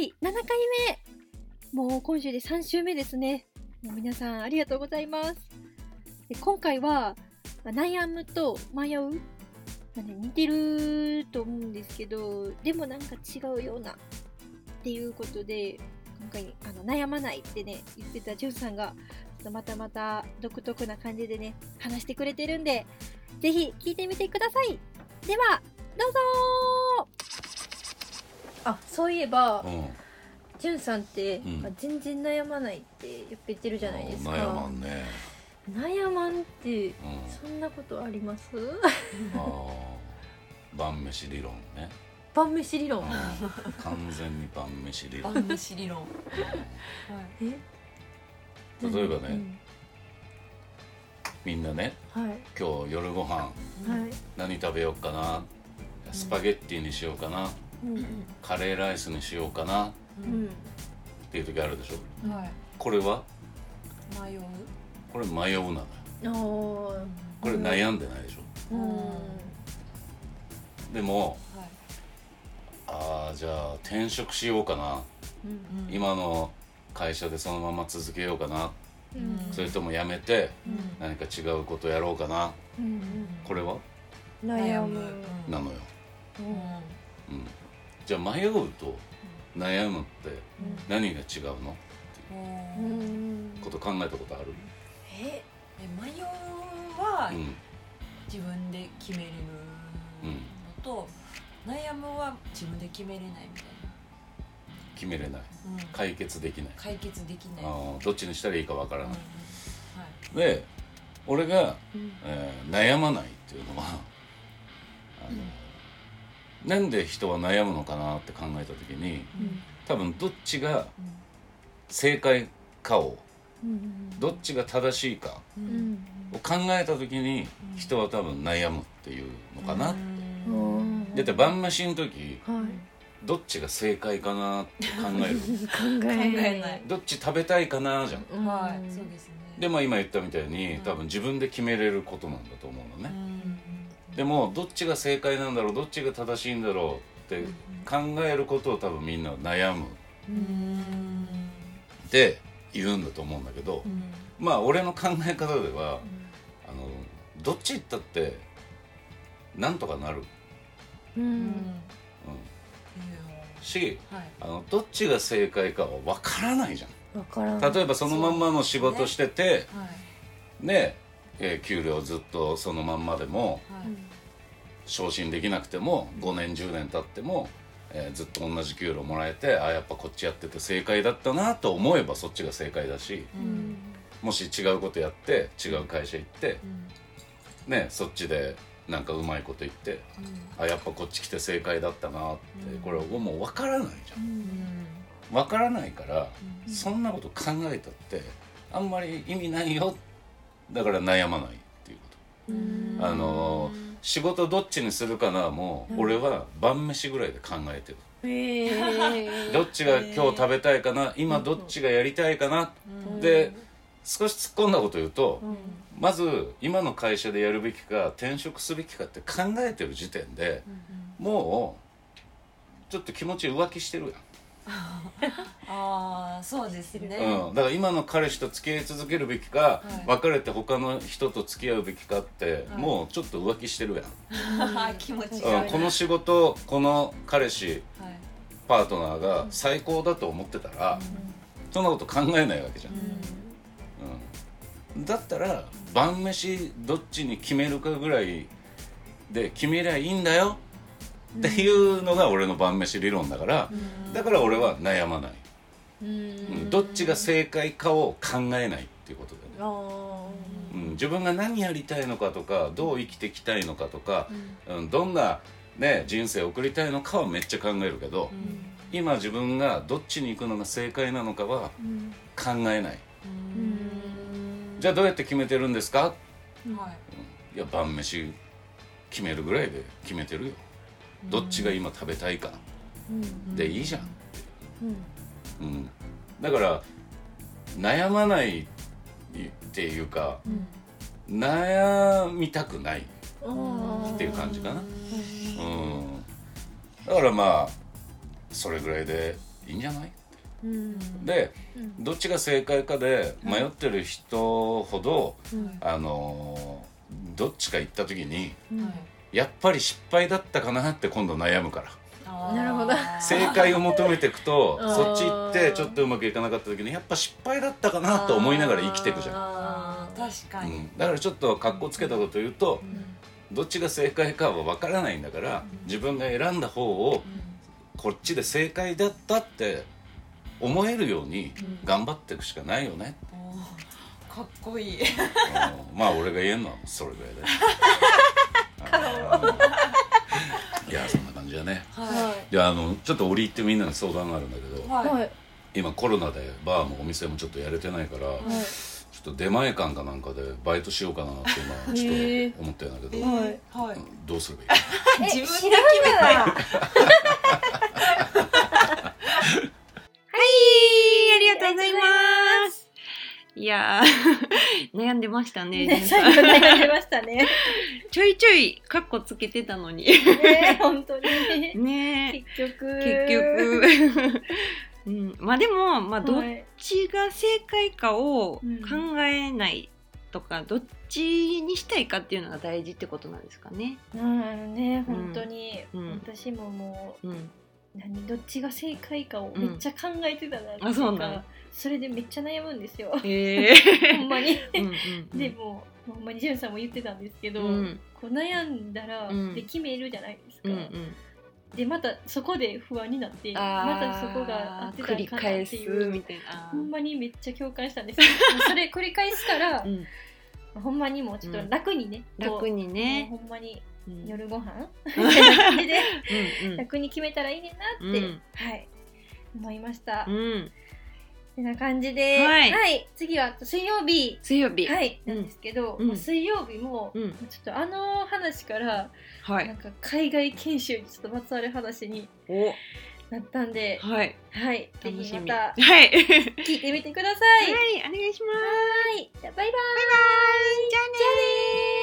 第7回目。もう今週で3週目ですね。もう皆さんありがとうございます。で今回はまあ悩むと迷う、まあね、似てると思うんですけどでもなんか違うような。っていうことで今回あの悩まないってね言ってたジュンさんがまたまた独特な感じでね話してくれてるんでぜひ聞いてみてください。ではどうぞあそういえばうん。ジュンさんって、うん。あ全然悩まないってよく言ってるじゃないですか。悩まんね、悩まんってうん、そんなことあります？あー。晩飯理論ね、晩飯理論？うん。完全に晩飯理論、晩飯理論。はい。え？例えばねうん。みんなねはい。今日夜ご飯はい。何食べようかなスパゲッティにしようかなうんカレーライスにしようかなっうんていう時あるでしょ。はい。これは？迷う？これ迷うな。これ悩んでないでしょ。うん。でもはい。ああじゃあ転職しようかな。うん。うん今の会社でそのまま続けようかな。うん。それとも辞めてうん。何か違うことやろうかな。うんこれは？悩む。うんなのよ、うん。うん、じゃあ迷うと悩むって何が違うの？ううん。んこと考えたことある？ええ迷うはうん。自分で決めれるのと、悩むは自分で決めれないみたい決めれない。な、うん。解決できない。解決できない、どっちにしたらいいかわからうんない、はい。で俺が、うん。えー悩まないっていうのはあの、なんで人は悩むのかなって考えた時に多分どっちが正解かをうんどっちが正しいかを考えた時に人は多分悩むっていうのかな、うん。だって晩飯の時はい。どっちが正解かなって考える。考え考えない。どっち食べたいかなじゃん。うん。はいそうですね。でまあ今言ったみたいにうん。多分自分で決めれることなんだと思うのうね、んでもどっちが正解なんだろうどっちが正しいんだろうって考えることを多分みんな悩む。うん。って言うんだと思うんだけど、うん。まあ俺の考え方ではあのどっち行ったってなんとかなる、ううん。うん、しはい。あのどっちが正解かは分からないじゃん。わからん例えばそのまんまの仕事しててはい。ねえー給料ずっとそのまんまでもはい。昇進できなくても5年10年経っても、えーずっと同じ給料もらえてあやっぱこっちやってて正解だったなと思えばそっちが正解だしうん。もし違うことやって違う会社行ってうん。ねそっちでなんかうまいこと言ってあやっぱこっち来て正解だったなってうん。これはもう分からないじゃん。うん。分からないからうん。そんなこと考えたってあんまり意味ないよだから悩まないっていうこと。うんあの仕事どっちにするかなもう俺は晩飯ぐらいで考えてる。どっちが今日食べたいかな今どっちがやりたいかなうん。で少し突っ込んだこと言うとうん。まず今の会社でやるべきか転職すべきかって考えてる時点でもうちょっと気持ち浮気してる ああそうですね。うん、だから今の彼氏と付き合い続けるべきか、い。別れて他の人と付き合うべきかって、はい。もうちょっと浮気してるやん、気持ちうん、がいいこの仕事この彼氏はい。パートナーが最高だと思ってたら、そんなこと考えないわけじゃん、うん、だったら晩飯どっちに決めるかぐらいで決めりゃいいんだよっていうのが俺の晩飯理論だから、だから俺は悩まない、ううんんどっちが正解かを考えないっていうことだよね、あうん、自分が何やりたいのかとかどう生きていきたいのかとか、うん、どんな、ね、人生を送りたいのかはめっちゃ考えるけど、今自分がどっちに行くのが正解なのかはうん考えない。うん。じゃあどうやって決めてるんですか？はい。いや晩飯決めるぐらいで決めてるよどっちが今食べたいかうんでいいじゃん、うん。うん、だから悩まないっていうかうん。悩みたくないっていう感じかな。うん。だからまあそれぐらいでいいんじゃない？うん。でうん。どっちが正解かで迷ってる人ほど、うん。あのーどっちか行った時にやっぱり失敗だったかなって今度悩むから。なるほど。正解を求めていくとそっち行ってちょっとうまくいかなかった時にやっぱ失敗だったかなと思いながら生きていくじゃん、確かに、うん、だからちょっと格好つけたこと言うとうんどっちが正解かは分からないんだから自分が選んだ方をこっちで正解だったって思えるように頑張っていくしかないよね、かっこいい。うん。まあ俺が言えんのはそれぐらいで いやそんな感じだね。はい。やあのちょっと折り入ってみんなに相談があるんだけどいはい。はい今コロナでバーもお店もちょっとやれてないから、ちょっと出前館かなんかでバイトしようかなって今ちょっと思ってるんだけど、はいはい。うんどうすればいい？自分で決めい、やー。悩んでましたね。ね最後悩んでましたね。ちょいちょいカッコつけてたのに。ね本当に。ね。結局。結局。うん、まあでも、まあ、どっはいちが正解かをうん考えないとか、どっちにしたいかっていうのが大事ってことなんですかね。うん。ね本当に、うん。私ももうん、う何どっちが正解かをめっちゃ考えてたなっていあそうなのかそれでめっちゃ悩むんですよ。ええ。ほんまに。うんでもほんまにジュンさんも言ってたんですけど、うん。こう悩んだら、うん。で決めるじゃないですか、うんうん、でまたそこで不安になってまたそこが合ってた繰りんかな返すっていう。みたいな。ほんまにめっちゃ共感したんです それ繰り返すからう、ん、ほんまにもうちょっと楽にね、楽にね。ほんまにうん。夜ご飯？みたいな感じでうんうん。楽に決めたらいいねんなって、うん。はい。思いました、うん、てな感じで、はい。次は水曜日。水曜日。はい、なんですけど、うん。まあ水曜日も、うん、ちょっとあの話から、はい。なんか海外研修にちょっとまつわる話にお、なったんで、はい。はい、ぜ。ひまたはい。はい、聞いてみてください。お願いします。はい、じゃあバイバイ。バイバイ。じゃあね